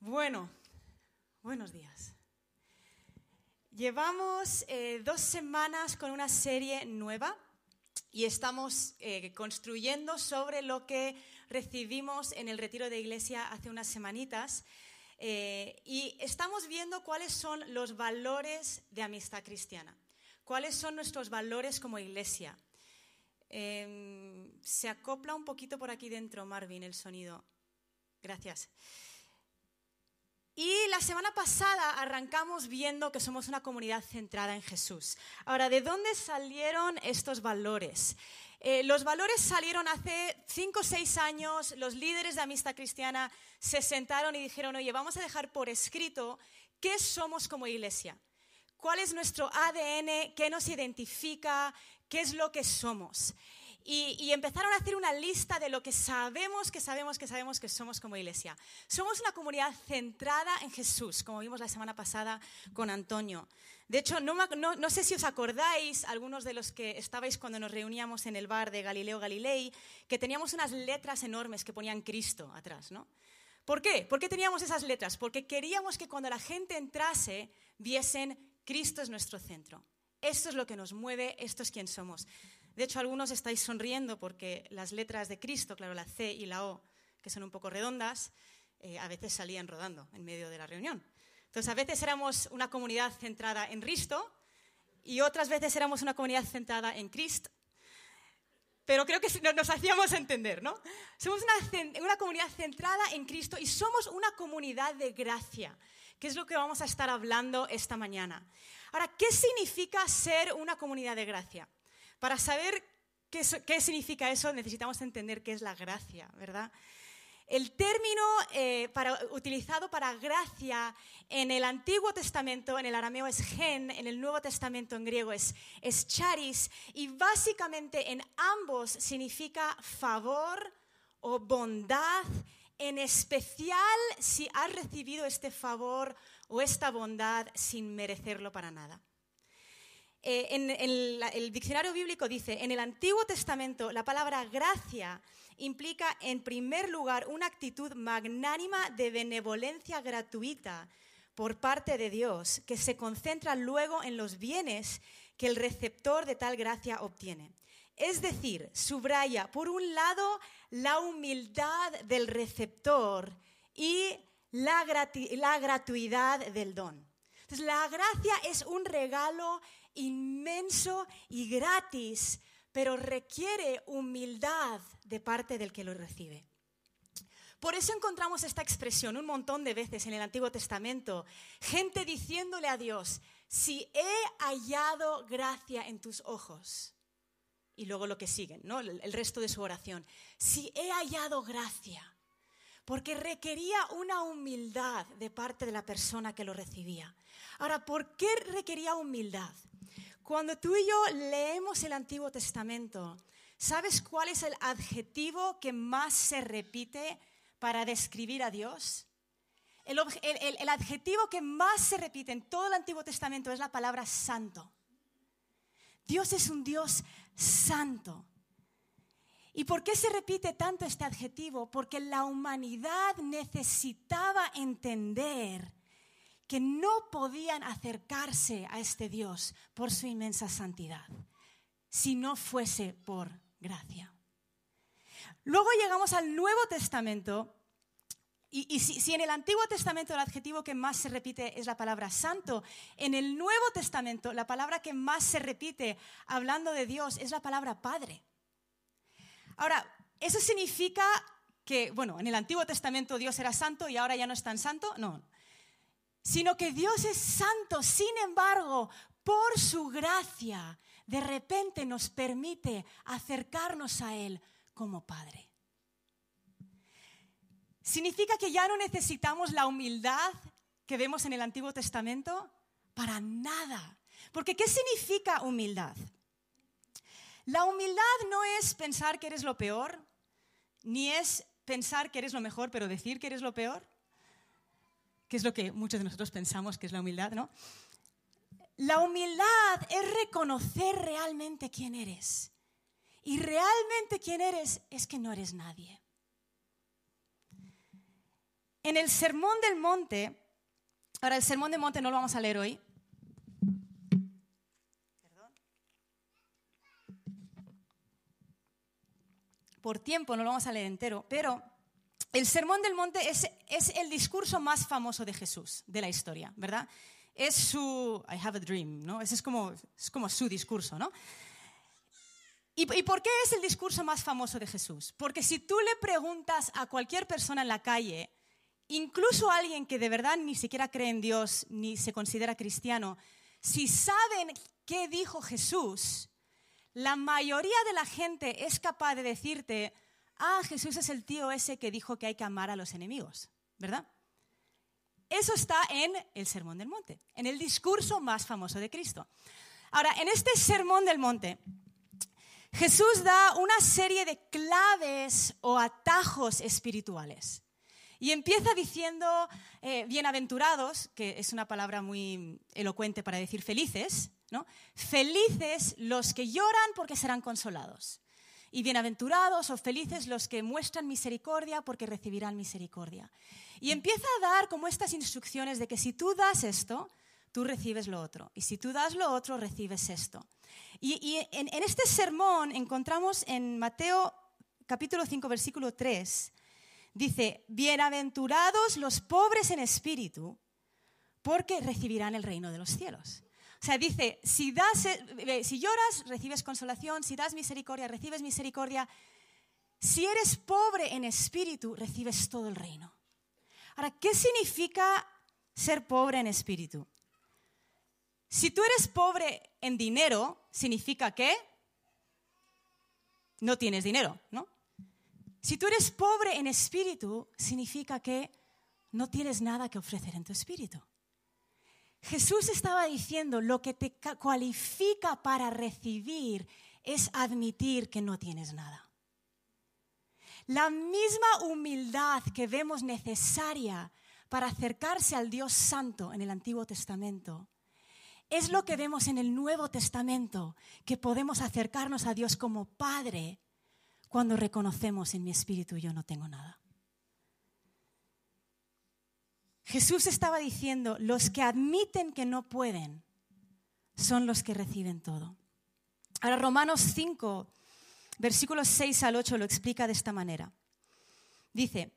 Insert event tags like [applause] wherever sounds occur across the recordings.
Bueno, buenos días. Llevamos eh, dos semanas con una serie nueva y estamos eh, construyendo sobre lo que recibimos en el retiro de iglesia hace unas semanitas. Eh, y estamos viendo cuáles son los valores de amistad cristiana, cuáles son nuestros valores como iglesia. Em, se acopla un poquito por aquí dentro, Marvin, el sonido. Gracias. Y la semana pasada arrancamos viendo que somos una comunidad centrada en Jesús. Ahora, ¿de dónde salieron estos valores? Eh, los valores salieron hace cinco o seis años, los líderes de Amistad Cristiana se sentaron y dijeron, oye, vamos a dejar por escrito qué somos como iglesia, cuál es nuestro ADN, qué nos identifica, qué es lo que somos. Y, empezaron a hacer una lista de lo que sabemos, que sabemos, que sabemos que somos como iglesia. Somos una comunidad centrada en Jesús, como vimos la semana pasada con Antonio. De hecho, no, sé si os acordáis, algunos de los que estabais cuando nos reuníamos en el bar de Galileo Galilei, que teníamos unas letras enormes que ponían Cristo atrás, ¿no? ¿Por qué? ¿Por qué teníamos esas letras? Porque queríamos que cuando la gente entrase viesen Cristo es nuestro centro. Esto es lo que nos mueve, esto es quién somos. De hecho, algunos estáis sonriendo porque las letras de Cristo, claro, la C y la O, que son un poco redondas, eh, a veces salían rodando en medio de la reunión. Entonces, a veces éramos una comunidad centrada en Cristo y otras veces éramos una comunidad centrada en Cristo. Pero creo que nos hacíamos entender, ¿no? Somos una comunidad centrada en Cristo y somos una comunidad de gracia, que es lo que vamos a estar hablando esta mañana. Ahora, ¿qué significa ser una comunidad de gracia? Para saber qué, significa eso necesitamos entender qué es la gracia, ¿verdad? El término eh, utilizado para gracia en el Antiguo Testamento, en el arameo es gen, en el Nuevo Testamento en griego es, es charis, y básicamente en ambos significa favor o bondad, en especial si has recibido este favor o esta bondad sin merecerlo para nada. Eh, el diccionario bíblico dice, en el Antiguo Testamento la palabra gracia implica en primer lugar una actitud magnánima de benevolencia gratuita por parte de Dios, que se concentra luego en los bienes que el receptor de tal gracia obtiene. Es decir, subraya, por un lado, la humildad del receptor y la, gratuidad del don. La gracia es un regalo inmenso y gratis, pero requiere humildad de parte del que lo recibe. Por eso encontramos esta expresión un montón de veces en el Antiguo Testamento, gente diciéndole a Dios, si he hallado gracia en tus ojos. Y luego lo que siguen, ¿no? el resto de su oración, si he hallado gracia, porque requería una humildad de parte de la persona que lo recibía. Ahora, ¿por qué requería humildad? Cuando tú y yo leemos el Antiguo Testamento, ¿sabes cuál es el adjetivo que más se repite para describir a Dios? El, adjetivo que más se repite en todo el Antiguo Testamento es la palabra santo. Dios es un Dios santo. ¿Y por qué se repite tanto este adjetivo? Porque la humanidad necesitaba entender que no podían acercarse a este Dios por su inmensa santidad, si no fuese por gracia. Luego llegamos al Nuevo Testamento, y, si, en el Antiguo Testamento el adjetivo que más se repite es la palabra santo, en el Nuevo Testamento la palabra que más se repite hablando de Dios es la palabra Padre. Ahora, ¿eso significa que, bueno, en el Antiguo Testamento Dios era santo y ahora ya no es tan santo? No, sino que Dios es santo. Sin embargo, por su gracia, de repente nos permite acercarnos a Él como Padre. ¿Significa que ya no necesitamos la humildad que vemos en el Antiguo Testamento? Para nada. Porque ¿qué significa humildad? La humildad no es pensar que eres lo peor, ni es pensar que eres lo mejor, pero decir que eres lo peor que es lo que muchos de nosotros pensamos que es la humildad, ¿no? La humildad es reconocer realmente quién eres. Y realmente quién eres es que no eres nadie. en el Sermón del Monte, ahora el Sermón del Monte no lo vamos a leer hoy. Por tiempo no lo vamos a leer entero, pero el Sermón del Monte es, es el discurso más famoso de Jesús, de la historia, ¿verdad? Es su, I have a dream, ¿no? Ese es como, es como su discurso, ¿no? ¿Y, por qué es el discurso más famoso de Jesús? Porque si tú le preguntas a cualquier persona en la calle, incluso a alguien que de verdad ni siquiera cree en Dios ni se considera cristiano, si saben qué dijo Jesús, la mayoría de la gente es capaz de decirte, ah, Jesús es el tío ese que dijo que hay que amar a los enemigos, ¿verdad? Eso está en el Sermón del Monte, en el discurso más famoso de Cristo. Ahora, en este Sermón del Monte, Jesús da una serie de claves o atajos espirituales. Y empieza diciendo, eh, bienaventurados, que es una palabra muy elocuente para decir felices, ¿no? Felices los que lloran porque serán consolados. Y bienaventurados o felices los que muestran misericordia porque recibirán misericordia. Y empieza a dar como estas instrucciones de que si tú das esto, tú recibes lo otro. Y si tú das lo otro, recibes esto. Y, en, este sermón encontramos en Mateo capítulo 5, versículo 3, dice, bienaventurados los pobres en espíritu, porque recibirán el reino de los cielos. O sea, dice, si, das, eh, si lloras, recibes consolación, si das misericordia, recibes misericordia. Si eres pobre en espíritu, recibes todo el reino. Ahora, ¿qué significa ser pobre en espíritu? Si tú eres pobre en dinero, significa que no tienes dinero, ¿no? Si tú eres pobre en espíritu, significa que no tienes nada que ofrecer en tu espíritu. Jesús estaba diciendo, lo que te cualifica para recibir es admitir que no tienes nada. La misma humildad que vemos necesaria para acercarse al Dios Santo en el Antiguo Testamento es lo que vemos en el Nuevo Testamento, que podemos acercarnos a Dios como Padre cuando reconocemos en mi espíritu yo no tengo nada. Jesús estaba diciendo, los que admiten que no pueden son los que reciben todo. Ahora Romanos 5, versículos 6 al 8 lo explica de esta manera. Dice,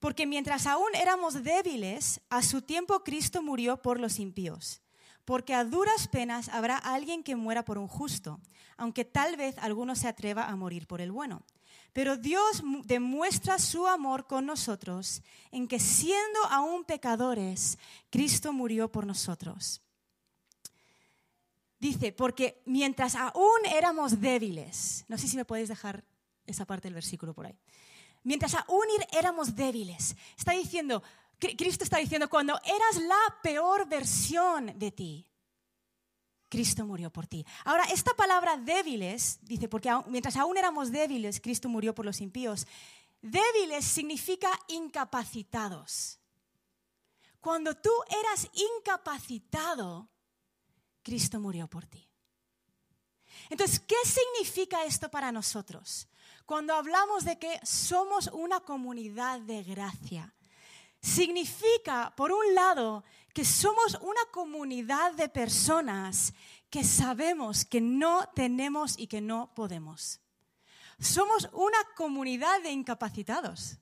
porque mientras aún éramos débiles, a su tiempo Cristo murió por los impíos porque a duras penas habrá alguien que muera por un justo, aunque tal vez alguno se atreva a morir por el bueno. Pero Dios demuestra su amor con nosotros en que siendo aún pecadores, Cristo murió por nosotros. Dice, porque mientras aún éramos débiles, no sé si me podéis dejar esa parte del versículo por ahí, mientras aún éramos débiles, está diciendo, Cristo está diciendo, cuando eras la peor versión de ti, Cristo murió por ti. Ahora, esta palabra débiles, dice, porque mientras aún éramos débiles, Cristo murió por los impíos. Débiles significa incapacitados. Cuando tú eras incapacitado, Cristo murió por ti. Entonces, ¿qué significa esto para nosotros? Cuando hablamos de que somos una comunidad de gracia, significa, por un lado, que somos una comunidad de personas que sabemos que no tenemos y que no podemos. Somos una comunidad de incapacitados.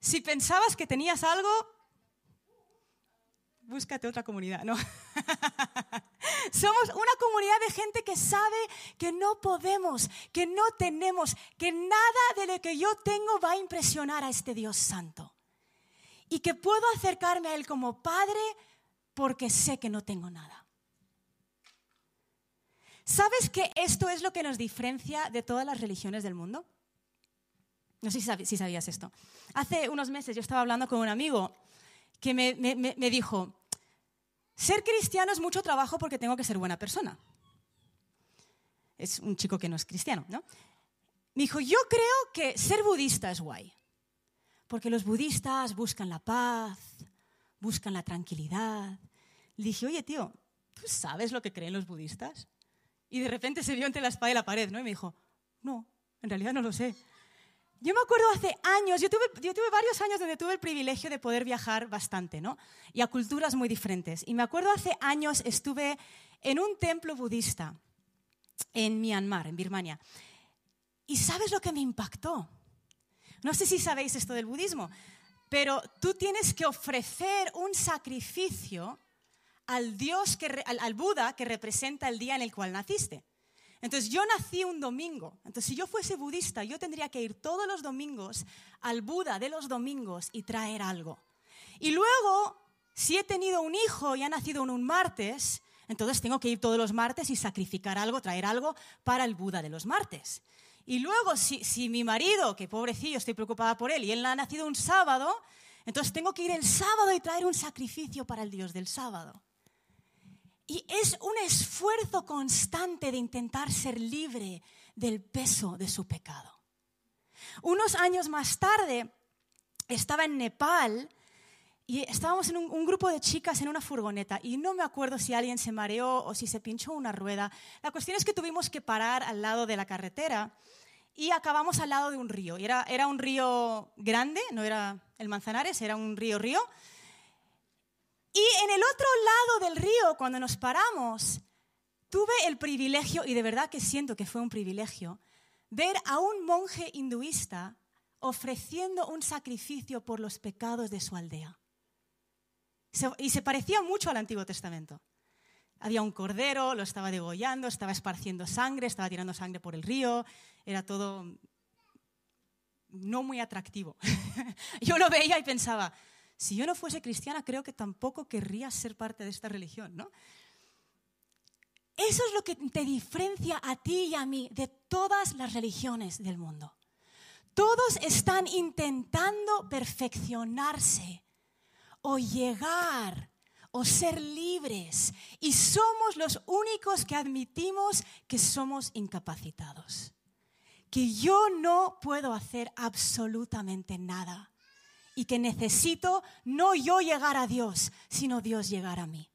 Si pensabas que tenías algo, búscate otra comunidad, ¿no? [laughs] Somos una comunidad de gente que sabe que no podemos, que no tenemos, que nada de lo que yo tengo va a impresionar a este Dios santo. Y que puedo acercarme a Él como Padre porque sé que no tengo nada. ¿Sabes que esto es lo que nos diferencia de todas las religiones del mundo? No sé si sabías esto. Hace unos meses yo estaba hablando con un amigo que me, me dijo, ser cristiano es mucho trabajo porque tengo que ser buena persona. Es un chico que no es cristiano, ¿no? Me dijo, yo creo que ser budista es guay, porque los budistas buscan la paz, buscan la tranquilidad. Le dije, oye, tío, ¿tú sabes lo que creen los budistas? Y de repente se vio entre la espada y la pared, ¿no? Y me dijo, no, en realidad no lo sé. Yo me acuerdo hace años, yo tuve, yo tuve varios años donde tuve el privilegio de poder viajar bastante, ¿no? Y a culturas muy diferentes. Y me acuerdo hace años estuve en un templo budista en Myanmar, en Birmania. ¿Y sabes lo que me impactó? No sé si sabéis esto del budismo, pero tú tienes que ofrecer un sacrificio al Dios, que, al, al Buda que representa el día en el cual naciste. Entonces yo nací un domingo. Entonces si yo fuese budista, yo tendría que ir todos los domingos al Buda de los domingos y traer algo. Y luego, si he tenido un hijo y ha nacido en un martes, entonces tengo que ir todos los martes y sacrificar algo, traer algo para el Buda de los martes. Y luego, si, si mi marido, que pobrecillo, estoy preocupada por él, y él ha nacido un sábado, entonces tengo que ir el sábado y traer un sacrificio para el Dios del sábado. Y es un esfuerzo constante de intentar ser libre del peso de su pecado. Unos años más tarde estaba en Nepal estábamos en un, grupo de chicas en una furgoneta y no me acuerdo si alguien se mareó o si se pinchó una rueda. La cuestión es que tuvimos que parar al lado de la carretera y acabamos al lado de un río. Era, era un río grande, no era el Manzanares, era un río río. Y en el otro lado del río, cuando nos paramos, tuve el privilegio, y de verdad que siento que fue un privilegio, ver a un monje hinduista ofreciendo un sacrificio por los pecados de su aldea. Y se parecía mucho al Antiguo Testamento. Había un cordero, lo estaba degollando, estaba esparciendo sangre, estaba tirando sangre por el río, era todo no muy atractivo. [laughs] Yo lo veía y pensaba, si yo no fuese cristiana, creo que tampoco querría ser parte de esta religión, ¿no? Eso es lo que te diferencia a ti y a mí de todas las religiones del mundo. Todos están intentando perfeccionarse o llegar o ser libres y somos los únicos que admitimos que somos incapacitados, que yo no puedo hacer absolutamente nada y que necesito no yo llegar a Dios, sino Dios llegar a mí.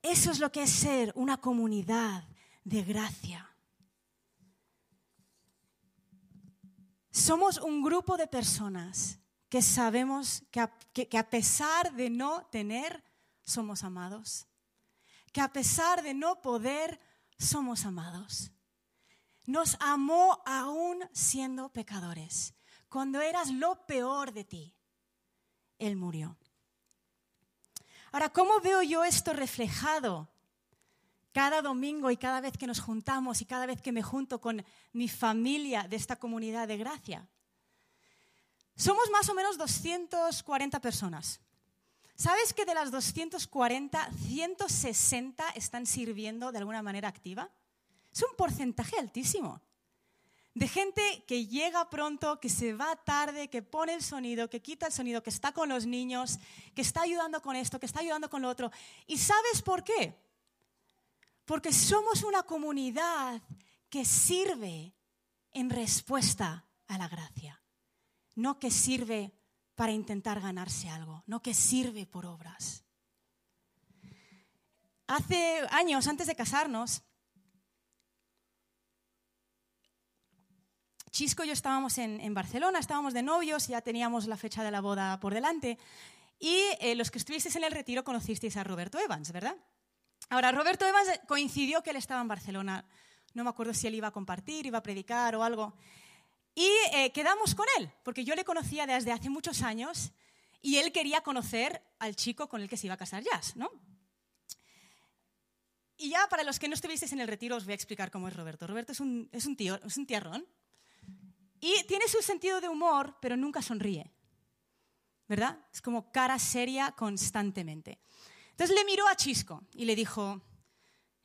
Eso es lo que es ser una comunidad de gracia. Somos un grupo de personas que sabemos que a, pesar de no tener, somos amados. Que a pesar de no poder, somos amados. Nos amó aún siendo pecadores cuando eras lo peor de ti, Él murió. Ahora, ¿cómo veo yo esto reflejado cada domingo y cada vez que nos juntamos y cada vez que me junto con mi familia de esta comunidad de gracia? Somos más o menos 240 personas. ¿Sabes que de las 240, 160 están sirviendo de alguna manera activa? Es un porcentaje altísimo de gente que llega pronto, que se va tarde, que pone el sonido, que quita el sonido, que está con los niños, que está ayudando con esto, que está ayudando con lo otro. ¿Y sabes por qué? Porque somos una comunidad que sirve en respuesta a la gracia, no que sirve para intentar ganarse algo, no que sirve por obras. Hace años, antes de casarnos, Chisco y yo estábamos en, Barcelona, estábamos de novios, ya teníamos la fecha de la boda por delante. Y eh, los que estuvisteis en el retiro conocisteis a Roberto Evans, ¿verdad? Ahora, Roberto Evans coincidió que él estaba en Barcelona. No me acuerdo si él iba a compartir, iba a predicar o algo. Y eh, quedamos con él, porque yo le conocía desde hace muchos años y él quería conocer al chico con el que se iba a casar Jazz, ¿no? Y ya para los que no estuvisteis en el retiro os voy a explicar cómo es Roberto. Roberto es un, es un tío, es un tierrón, y tiene su sentido de humor, pero nunca sonríe. ¿Verdad? Es como cara seria constantemente. Entonces le miró a Chisco y le dijo,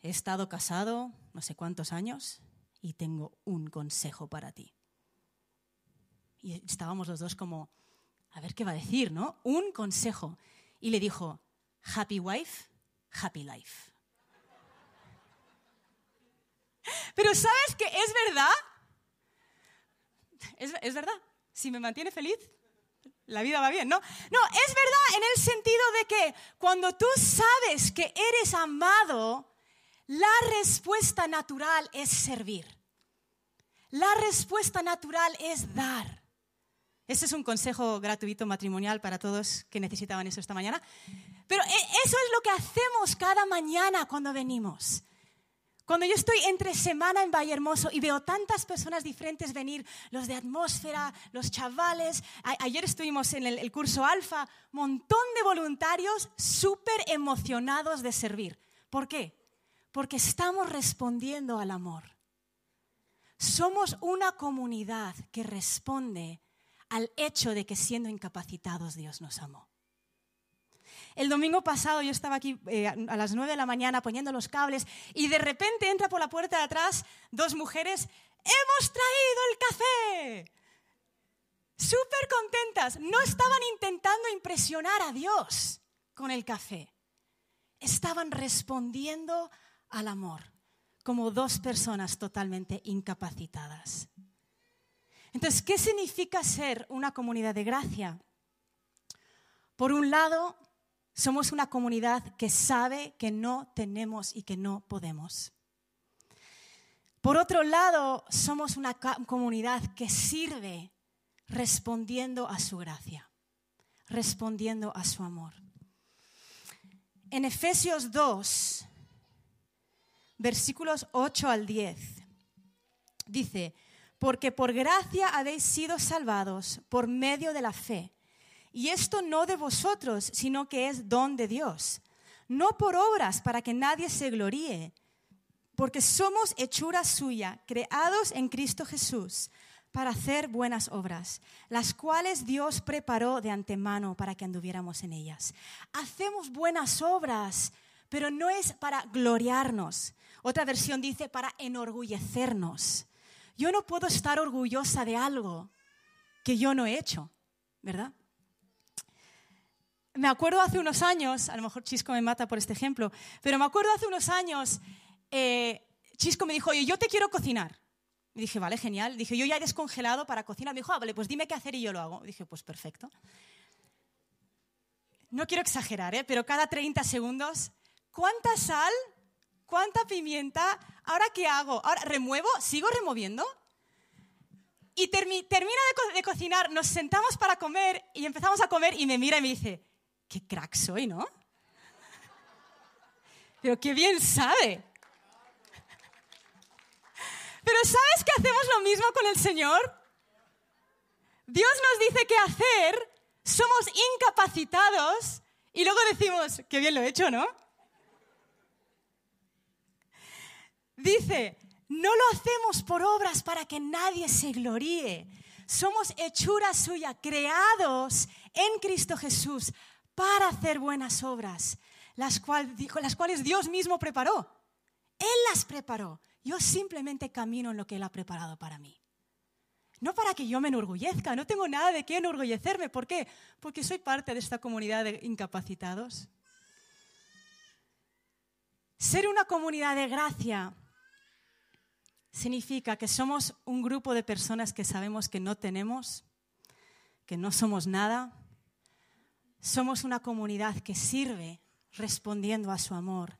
he estado casado no sé cuántos años y tengo un consejo para ti. Y estábamos los dos como, a ver qué va a decir, ¿no? Un consejo. Y le dijo, happy wife, happy life. [laughs] Pero ¿sabes que es verdad? Es, verdad. Si me mantiene feliz, la vida va bien, ¿no? No, es verdad en el sentido de que cuando tú sabes que eres amado, la respuesta natural es servir. La respuesta natural es dar. Este es un consejo gratuito matrimonial para todos que necesitaban eso esta mañana. Pero e, eso es lo que hacemos cada mañana cuando venimos. Cuando yo estoy entre semana en Valle Hermoso y veo tantas personas diferentes venir, los de atmósfera, los chavales, ayer estuvimos en el, curso alfa, montón de voluntarios súper emocionados de servir. ¿Por qué? Porque estamos respondiendo al amor. Somos una comunidad que responde al hecho de que siendo incapacitados Dios nos amó. El domingo pasado yo estaba aquí eh, a las 9 de la mañana poniendo los cables y de repente entra por la puerta de atrás dos mujeres, hemos traído el café. Súper contentas. No estaban intentando impresionar a Dios con el café. Estaban respondiendo al amor como dos personas totalmente incapacitadas. Entonces, ¿qué significa ser una comunidad de gracia? Por un lado, somos una comunidad que sabe que no tenemos y que no podemos. Por otro lado, somos una comunidad que sirve respondiendo a su gracia, respondiendo a su amor. En Efesios 2, versículos 8 al 10, dice, porque por gracia habéis sido salvados por medio de la fe y esto no de vosotros, sino que es don de Dios. No por obras para que nadie se gloríe, porque somos hechura suya, creados en Cristo Jesús para hacer buenas obras, las cuales Dios preparó de antemano para que anduviéramos en ellas. Hacemos buenas obras, pero no es para gloriarnos. Otra versión dice para enorgullecernos. Yo no puedo estar orgullosa de algo que yo no he hecho, ¿verdad? me acuerdo hace unos años, a lo mejor Chisco me mata por este ejemplo, pero me acuerdo hace unos años, eh, Chisco me dijo, oye, yo te quiero cocinar. Y dije, vale, genial. Dije, yo ya he descongelado para cocinar. Me dijo, ah, vale, pues dime qué hacer y yo lo hago. dije, pues perfecto. No quiero exagerar, ¿eh? pero cada 30 segundos, ¿cuánta sal? ¿Cuánta pimienta? ¿Ahora qué hago? ¿Ahora remuevo? ¿Sigo removiendo? Y termina de, de cocinar, nos sentamos para comer y empezamos a comer y me mira y me dice, qué crack soy, ¿no? Pero qué bien sabe. Pero ¿sabes que hacemos lo mismo con el Señor? Dios nos dice qué hacer, somos incapacitados y luego decimos, qué bien lo he hecho, ¿no? Dice, no lo hacemos por obras para que nadie se gloríe. Somos hechura suya, creados en Cristo Jesús para hacer buenas obras, las, las cuales Dios mismo preparó. Él las preparó. Yo simplemente camino en lo que Él ha preparado para mí. No para que yo me enorgullezca, no tengo nada de qué enorgullecerme. ¿Por qué? Porque soy parte de esta comunidad de incapacitados. Ser una comunidad de gracia significa que somos un grupo de personas que sabemos que no tenemos, que no somos nada, somos una comunidad que sirve respondiendo a su amor.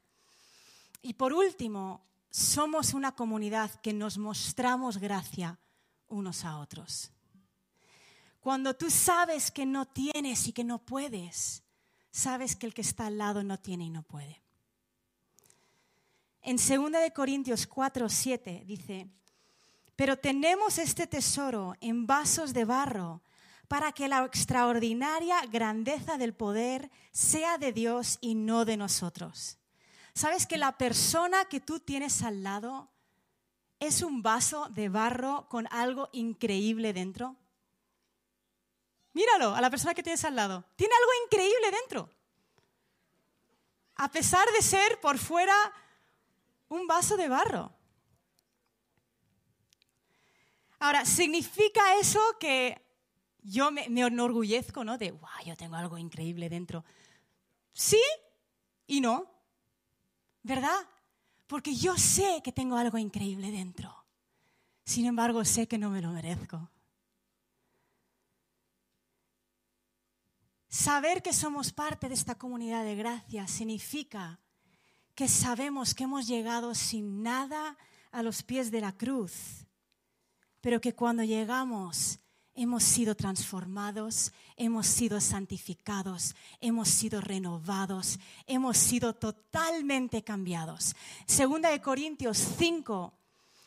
Y por último, somos una comunidad que nos mostramos gracia unos a otros. Cuando tú sabes que no tienes y que no puedes, sabes que el que está al lado no tiene y no puede. En 2 de Corintios 4, 7 dice, pero tenemos este tesoro en vasos de barro para que la extraordinaria grandeza del poder sea de Dios y no de nosotros. ¿Sabes que la persona que tú tienes al lado es un vaso de barro con algo increíble dentro? Míralo, a la persona que tienes al lado. Tiene algo increíble dentro. A pesar de ser por fuera un vaso de barro. Ahora, ¿significa eso que yo me, enorgullezco, ¿no? De, wow, yo tengo algo increíble dentro. Sí y no, ¿verdad? Porque yo sé que tengo algo increíble dentro. Sin embargo, sé que no me lo merezco. Saber que somos parte de esta comunidad de gracia significa que sabemos que hemos llegado sin nada a los pies de la cruz pero que cuando llegamos hemos sido transformados, hemos sido santificados, hemos sido renovados, hemos sido totalmente cambiados. Segunda de Corintios 5,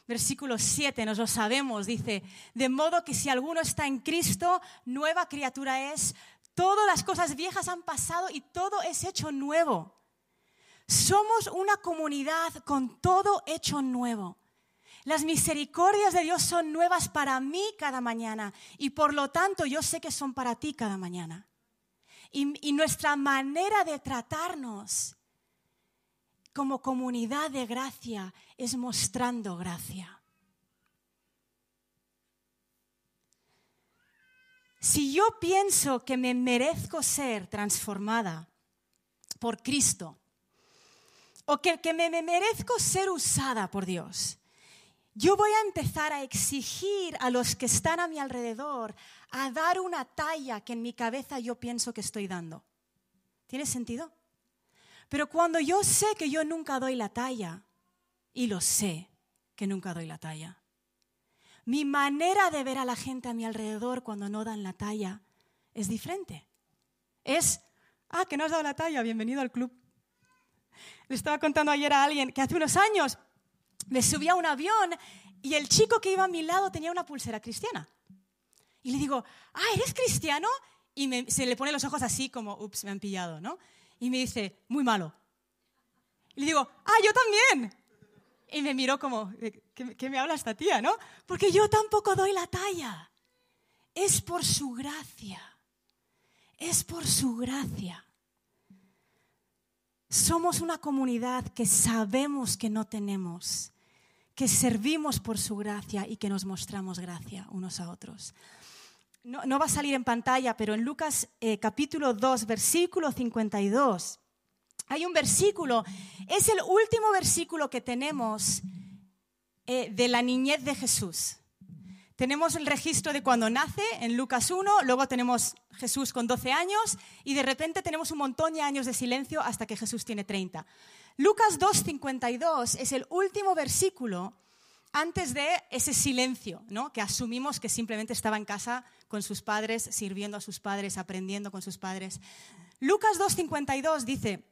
versículo 7, nos lo sabemos, dice, de modo que si alguno está en Cristo, nueva criatura es, todas las cosas viejas han pasado y todo es hecho nuevo. Somos una comunidad con todo hecho nuevo. Las misericordias de Dios son nuevas para mí cada mañana y por lo tanto yo sé que son para ti cada mañana. Y, nuestra manera de tratarnos como comunidad de gracia es mostrando gracia. Si yo pienso que me merezco ser transformada por Cristo, o que, que me merezco ser usada por Dios, yo voy a empezar a exigir a los que están a mi alrededor a dar una talla que en mi cabeza yo pienso que estoy dando. ¿Tiene sentido? Pero cuando yo sé que yo nunca doy la talla, y lo sé que nunca doy la talla, mi manera de ver a la gente a mi alrededor cuando no dan la talla es diferente. Es, ah, que no has dado la talla, bienvenido al club. Le estaba contando ayer a alguien que hace unos años me subí a un avión y el chico que iba a mi lado tenía una pulsera cristiana. Y le digo, ah, ¿eres cristiano? Y se le pone los ojos así como, ups, me han pillado, ¿no? Y me dice, muy malo. Y le digo, ah, yo también. Y me miró como, ¿qué, qué me habla esta tía, no? Porque yo tampoco doy la talla. Es por su gracia. Es por su gracia. Somos una comunidad que sabemos que no tenemos, que servimos por su gracia y que nos mostramos gracia unos a otros. No, va a salir en pantalla, pero en Lucas eh, capítulo 2, versículo 52, hay un versículo, es el último versículo que tenemos eh, de la niñez de Jesús. Tenemos el registro de cuando nace en Lucas 1, luego tenemos Jesús con 12 años y de repente tenemos un montón de años de silencio hasta que Jesús tiene 30. Lucas 2.52 es el último versículo antes de ese silencio, ¿no? que asumimos que simplemente estaba en casa con sus padres, sirviendo a sus padres, aprendiendo con sus padres. Lucas 2.52 dice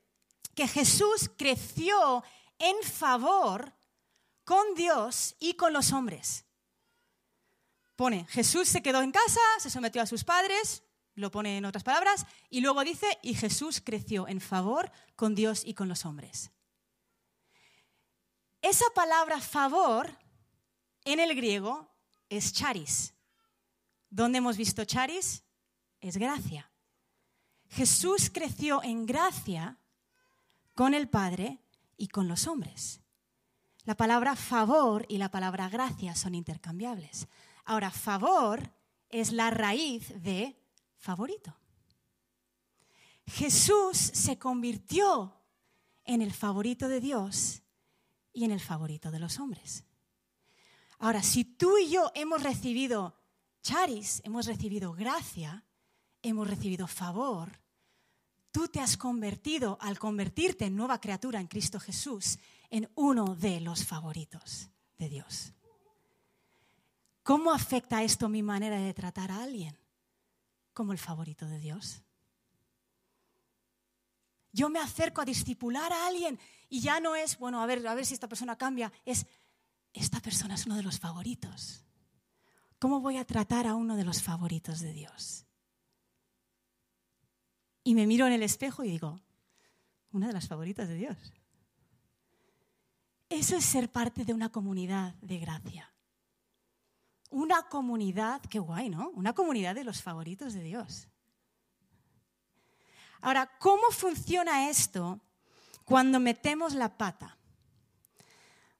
que Jesús creció en favor con Dios y con los hombres. Pone, Jesús se quedó en casa, se sometió a sus padres, lo pone en otras palabras, y luego dice, y Jesús creció en favor con Dios y con los hombres. Esa palabra favor en el griego es charis. ¿Dónde hemos visto charis? Es gracia. Jesús creció en gracia con el Padre y con los hombres. La palabra favor y la palabra gracia son intercambiables. Ahora, favor es la raíz de favorito. Jesús se convirtió en el favorito de Dios y en el favorito de los hombres. Ahora, si tú y yo hemos recibido charis, hemos recibido gracia, hemos recibido favor, tú te has convertido, al convertirte en nueva criatura en Cristo Jesús, en uno de los favoritos de Dios. ¿Cómo afecta esto mi manera de tratar a alguien? Como el favorito de Dios. Yo me acerco a discipular a alguien y ya no es, bueno, a ver, a ver si esta persona cambia, es, esta persona es uno de los favoritos. ¿Cómo voy a tratar a uno de los favoritos de Dios? Y me miro en el espejo y digo, una de las favoritas de Dios. Eso es ser parte de una comunidad de gracia una comunidad, qué guay, ¿no? Una comunidad de los favoritos de Dios. Ahora, ¿cómo funciona esto cuando metemos la pata?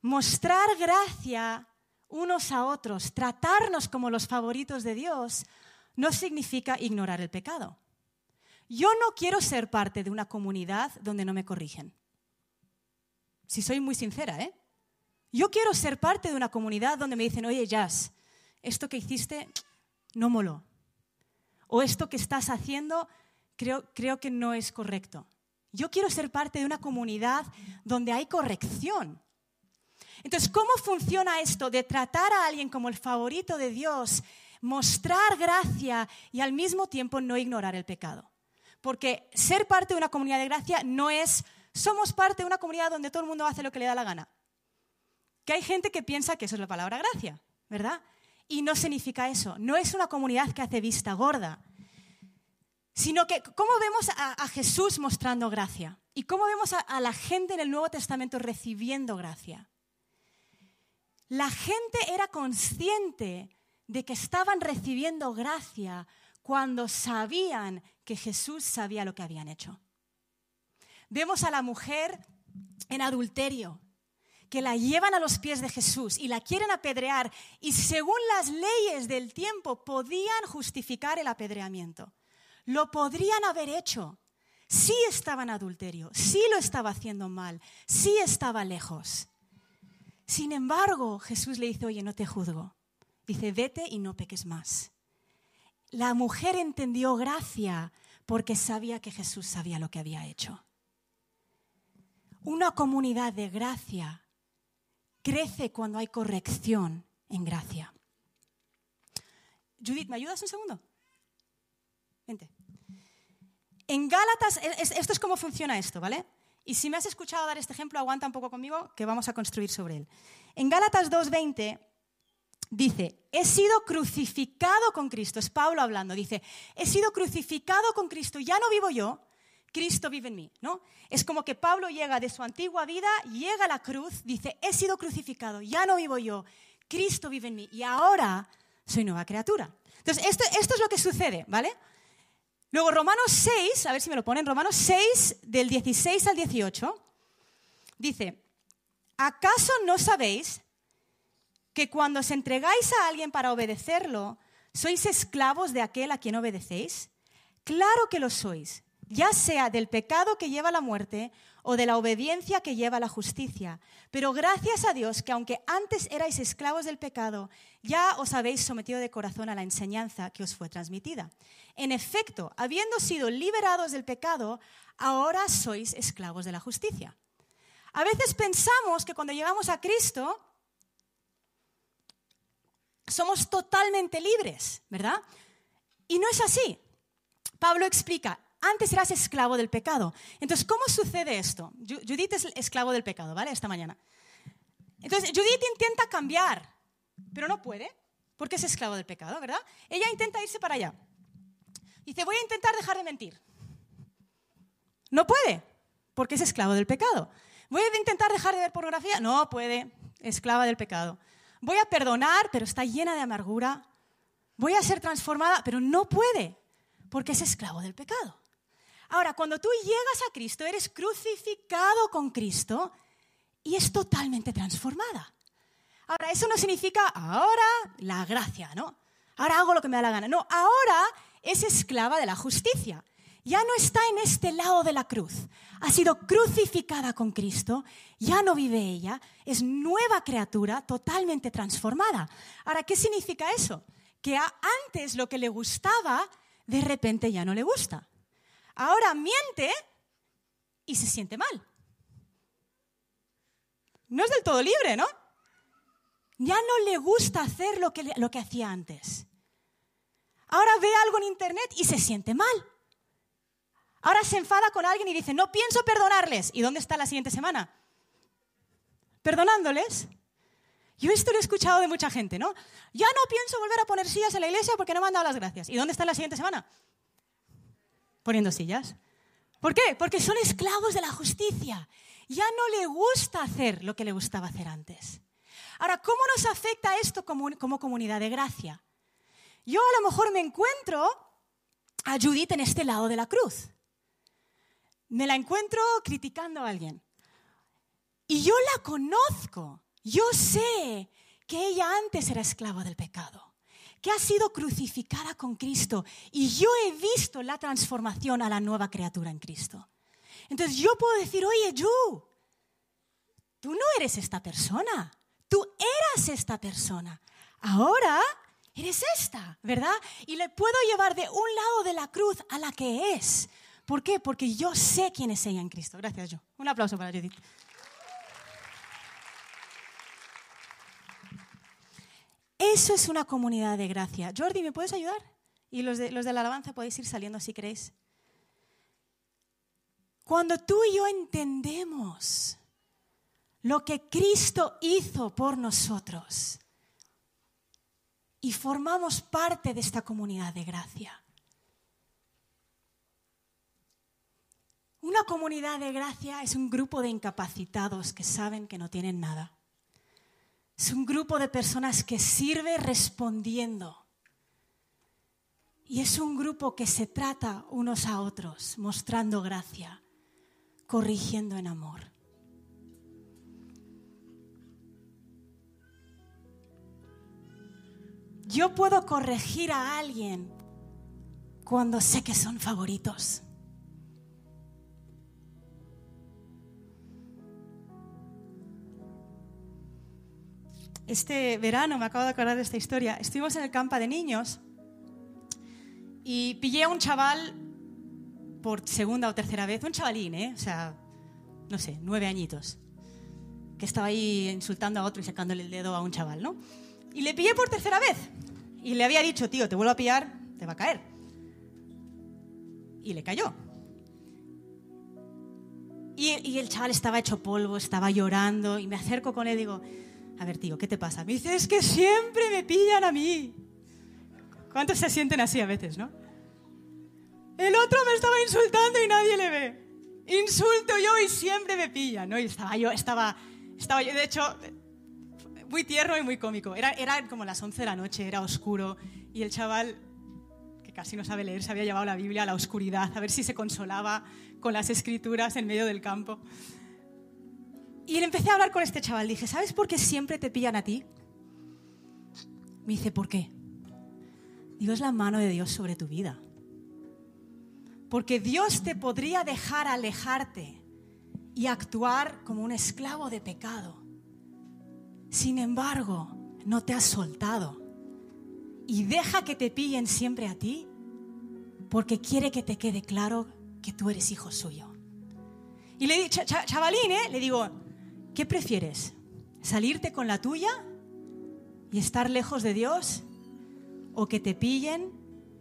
Mostrar gracia unos a otros, tratarnos como los favoritos de Dios, no significa ignorar el pecado. Yo no quiero ser parte de una comunidad donde no me corrigen. Si soy muy sincera, ¿eh? Yo quiero ser parte de una comunidad donde me dicen, oye, Jazz, esto que hiciste no moló. O esto que estás haciendo creo, creo que no es correcto. Yo quiero ser parte de una comunidad donde hay corrección. Entonces, ¿cómo funciona esto de tratar a alguien como el favorito de Dios, mostrar gracia y al mismo tiempo no ignorar el pecado? Porque ser parte de una comunidad de gracia no es, somos parte de una comunidad donde todo el mundo hace lo que le da la gana. Que hay gente que piensa que eso es la palabra gracia, ¿verdad? Y no significa eso. No es una comunidad que hace vista gorda, sino que cómo vemos a, Jesús mostrando gracia y cómo vemos a la gente en el Nuevo Testamento recibiendo gracia. La gente era consciente de que estaban recibiendo gracia cuando sabían que Jesús sabía lo que habían hecho. Vemos a la mujer en adulterio, que la llevan a los pies de Jesús y la quieren apedrear y según las leyes del tiempo podían justificar el apedreamiento. Lo podrían haber hecho. Sí estaba en adulterio, sí lo estaba haciendo mal, sí estaba lejos. Sin embargo, Jesús le dice, oye, no te juzgo. Dice, vete y no peques más. La mujer entendió gracia porque sabía que Jesús sabía lo que había hecho. Una comunidad de gracia crece cuando hay corrección en gracia. Judith, ¿me ayudas un segundo? Vente. En Gálatas, esto es cómo funciona esto, ¿vale? Y si me has escuchado dar este ejemplo, aguanta un poco conmigo que vamos a construir sobre él. En Gálatas 2.20 dice, he sido crucificado con Cristo, es Pablo hablando, dice, he sido crucificado con Cristo, ya no vivo yo, Cristo vive en mí, ¿no? Es como que Pablo llega de su antigua vida, llega a la cruz, dice, he sido crucificado, ya no vivo yo, Cristo vive en mí y ahora soy nueva criatura. Entonces, esto, es lo que sucede, ¿vale? Luego Romanos 6, a ver si me lo ponen, Romanos 6 del 16 al 18, dice, ¿acaso no sabéis que cuando os entregáis a alguien para obedecerlo, sois esclavos de aquel a quien obedecéis? Claro que lo sois, ya sea del pecado que lleva a la muerte o de la obediencia que lleva la justicia. Pero gracias a Dios que aunque antes erais esclavos del pecado, ya os habéis sometido de corazón a la enseñanza que os fue transmitida. En efecto, habiendo sido liberados del pecado, ahora sois esclavos de la justicia. A veces pensamos que cuando llegamos a Cristo somos totalmente libres, ¿verdad? Y no es así. Pablo explica, antes eras esclavo del pecado. Entonces, ¿cómo sucede esto? Judith es esclavo del pecado, ¿vale? Esta mañana. Entonces, Judith intenta cambiar, pero no puede, porque es esclavo del pecado, ¿verdad? Ella intenta irse para allá. Dice, voy a intentar dejar de mentir. No puede, porque es esclavo del pecado. Voy a intentar dejar de ver pornografía. No puede, esclava del pecado. Voy a perdonar, pero está llena de amargura. Voy a ser transformada, pero no puede, porque es esclavo del pecado. Ahora, cuando tú llegas a Cristo, eres crucificado con Cristo y es totalmente transformada. Ahora, eso no significa ahora la gracia, ¿no? Ahora hago lo que me da la gana. No, ahora es esclava de la justicia. Ya no está en este lado de la cruz. Ha sido crucificada con Cristo, ya no vive ella, es nueva criatura, totalmente transformada. Ahora, ¿qué significa eso? Que antes lo que le gustaba, de repente ya no le gusta. Ahora miente y se siente mal. No es del todo libre, ¿no? Ya no le gusta hacer lo que, lo que hacía antes. Ahora ve algo en internet y se siente mal. Ahora se enfada con alguien y dice, no pienso perdonarles. ¿Y dónde está la siguiente semana? Perdonándoles. Yo esto lo he escuchado de mucha gente, ¿no? Ya no pienso volver a poner sillas en la iglesia porque no me han dado las gracias. ¿Y dónde está la siguiente semana? Poniendo sillas. ¿Por qué? Porque son esclavos de la justicia. Ya no le gusta hacer lo que le gustaba hacer antes. Ahora, ¿cómo nos afecta esto como, comunidad de gracia? Yo a lo mejor me encuentro a Judith en este lado de la cruz. Me la encuentro criticando a alguien. Y yo la conozco. Yo sé que ella antes era esclava del pecado que ha sido crucificada con Cristo y yo he visto la transformación a la nueva criatura en Cristo. Entonces yo puedo decir, oye, Yu, tú no eres esta persona, tú eras esta persona, ahora eres esta, ¿verdad? Y le puedo llevar de un lado de la cruz a la que es. ¿Por qué? Porque yo sé quién es ella en Cristo. Gracias, Yu. Un aplauso para Judith. Eso es una comunidad de gracia. Jordi, ¿me puedes ayudar? Y los de, los de la alabanza podéis ir saliendo si queréis. Cuando tú y yo entendemos lo que Cristo hizo por nosotros y formamos parte de esta comunidad de gracia. Una comunidad de gracia es un grupo de incapacitados que saben que no tienen nada. Es un grupo de personas que sirve respondiendo. Y es un grupo que se trata unos a otros, mostrando gracia, corrigiendo en amor. Yo puedo corregir a alguien cuando sé que son favoritos. Este verano, me acabo de acordar de esta historia, estuvimos en el campo de niños y pillé a un chaval por segunda o tercera vez, un chavalín, ¿eh? o sea, no sé, nueve añitos, que estaba ahí insultando a otro y sacándole el dedo a un chaval, ¿no? Y le pillé por tercera vez y le había dicho, tío, te vuelvo a pillar, te va a caer. Y le cayó. Y, y el chaval estaba hecho polvo, estaba llorando y me acerco con él y digo, a ver, tío, ¿qué te pasa? Me dice, es que siempre me pillan a mí. ¿Cuántos se sienten así a veces, no? El otro me estaba insultando y nadie le ve. Insulto yo y siempre me pillan, ¿no? Y estaba yo, estaba, estaba yo, de hecho, muy tierno y muy cómico. Era, era como las 11 de la noche, era oscuro y el chaval, que casi no sabe leer, se había llevado la Biblia a la oscuridad a ver si se consolaba con las escrituras en medio del campo. Y empecé a hablar con este chaval. Dije, ¿sabes por qué siempre te pillan a ti? Me dice, ¿por qué? Digo, es la mano de Dios sobre tu vida. Porque Dios te podría dejar alejarte y actuar como un esclavo de pecado. Sin embargo, no te has soltado. Y deja que te pillen siempre a ti porque quiere que te quede claro que tú eres hijo suyo. Y le digo, chavalín, ¿eh? le digo, ¿Qué prefieres? ¿Salirte con la tuya y estar lejos de Dios? ¿O que te pillen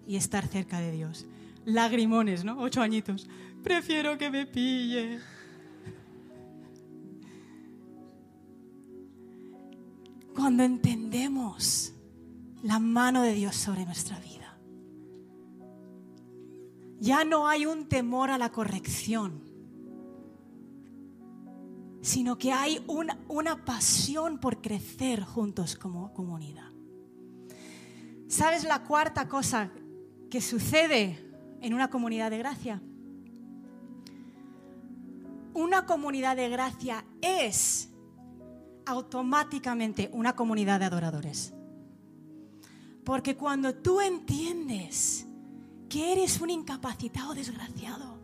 y estar cerca de Dios? Lagrimones, ¿no? Ocho añitos. Prefiero que me pille. Cuando entendemos la mano de Dios sobre nuestra vida, ya no hay un temor a la corrección sino que hay una, pasión por crecer juntos como comunidad. ¿Sabes la cuarta cosa que sucede en una comunidad de gracia? Una comunidad de gracia es automáticamente una comunidad de adoradores. Porque cuando tú entiendes que eres un incapacitado desgraciado,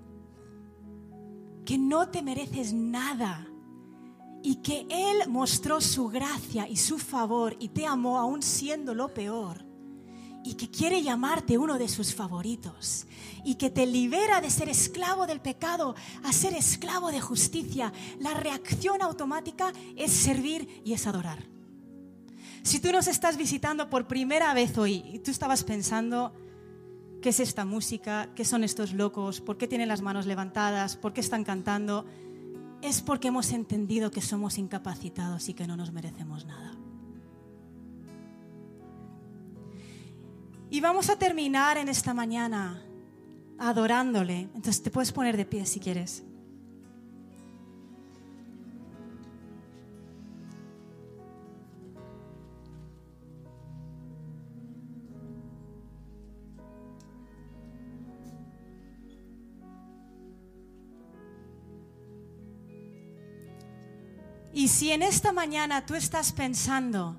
que no te mereces nada, y que Él mostró su gracia y su favor y te amó aún siendo lo peor y que quiere llamarte uno de sus favoritos y que te libera de ser esclavo del pecado a ser esclavo de justicia, la reacción automática es servir y es adorar. Si tú nos estás visitando por primera vez hoy y tú estabas pensando, ¿qué es esta música? ¿Qué son estos locos? ¿Por qué tienen las manos levantadas? ¿Por qué están cantando? Es porque hemos entendido que somos incapacitados y que no nos merecemos nada. Y vamos a terminar en esta mañana adorándole. Entonces te puedes poner de pie si quieres. Y si en esta mañana tú estás pensando,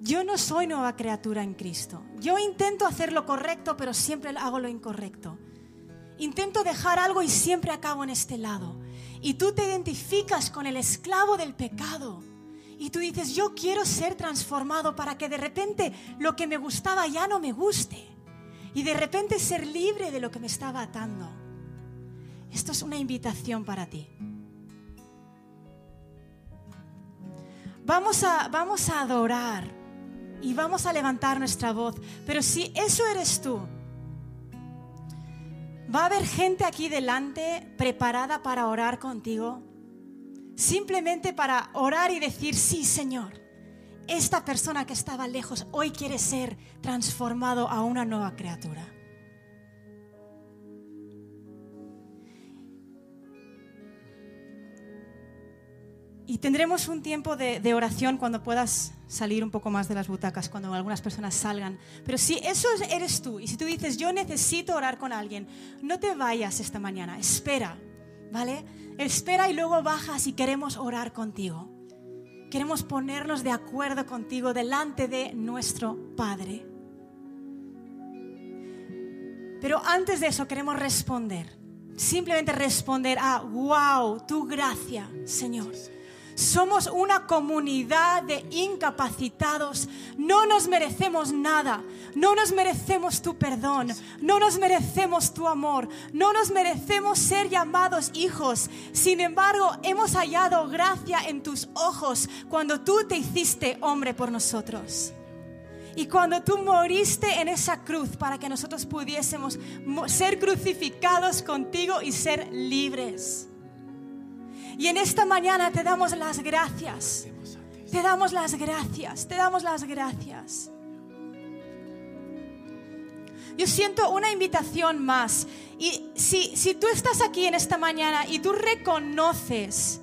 yo no soy nueva criatura en Cristo, yo intento hacer lo correcto, pero siempre hago lo incorrecto. Intento dejar algo y siempre acabo en este lado. Y tú te identificas con el esclavo del pecado. Y tú dices, yo quiero ser transformado para que de repente lo que me gustaba ya no me guste. Y de repente ser libre de lo que me estaba atando. Esto es una invitación para ti. Vamos a, vamos a adorar y vamos a levantar nuestra voz. Pero si eso eres tú, va a haber gente aquí delante preparada para orar contigo. Simplemente para orar y decir, sí, Señor, esta persona que estaba lejos hoy quiere ser transformado a una nueva criatura. Y tendremos un tiempo de, oración cuando puedas salir un poco más de las butacas, cuando algunas personas salgan. Pero si eso eres tú y si tú dices, yo necesito orar con alguien, no te vayas esta mañana, espera, ¿vale? Espera y luego bajas y queremos orar contigo. Queremos ponernos de acuerdo contigo delante de nuestro Padre. Pero antes de eso queremos responder. Simplemente responder a, wow, tu gracia, Señor somos una comunidad de incapacitados. No nos merecemos nada. No nos merecemos tu perdón. No nos merecemos tu amor. No nos merecemos ser llamados hijos. Sin embargo, hemos hallado gracia en tus ojos cuando tú te hiciste hombre por nosotros. Y cuando tú moriste en esa cruz para que nosotros pudiésemos ser crucificados contigo y ser libres. Y en esta mañana te damos las gracias. Te damos las gracias, te damos las gracias. Yo siento una invitación más. Y si, si tú estás aquí en esta mañana y tú reconoces,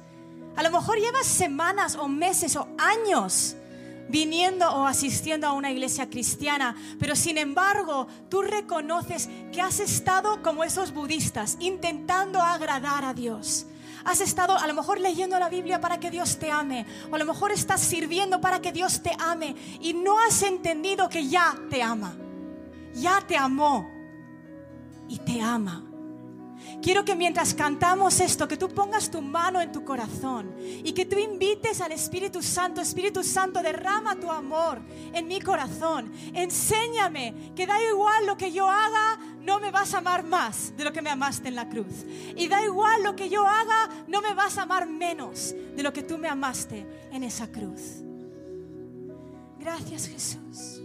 a lo mejor llevas semanas o meses o años viniendo o asistiendo a una iglesia cristiana, pero sin embargo tú reconoces que has estado como esos budistas, intentando agradar a Dios Has estado a lo mejor leyendo la Biblia para que Dios te ame. O a lo mejor estás sirviendo para que Dios te ame. Y no has entendido que ya te ama. Ya te amó. Y te ama. Quiero que mientras cantamos esto, que tú pongas tu mano en tu corazón y que tú invites al Espíritu Santo, Espíritu Santo, derrama tu amor en mi corazón. Enséñame que da igual lo que yo haga, no me vas a amar más de lo que me amaste en la cruz. Y da igual lo que yo haga, no me vas a amar menos de lo que tú me amaste en esa cruz. Gracias Jesús.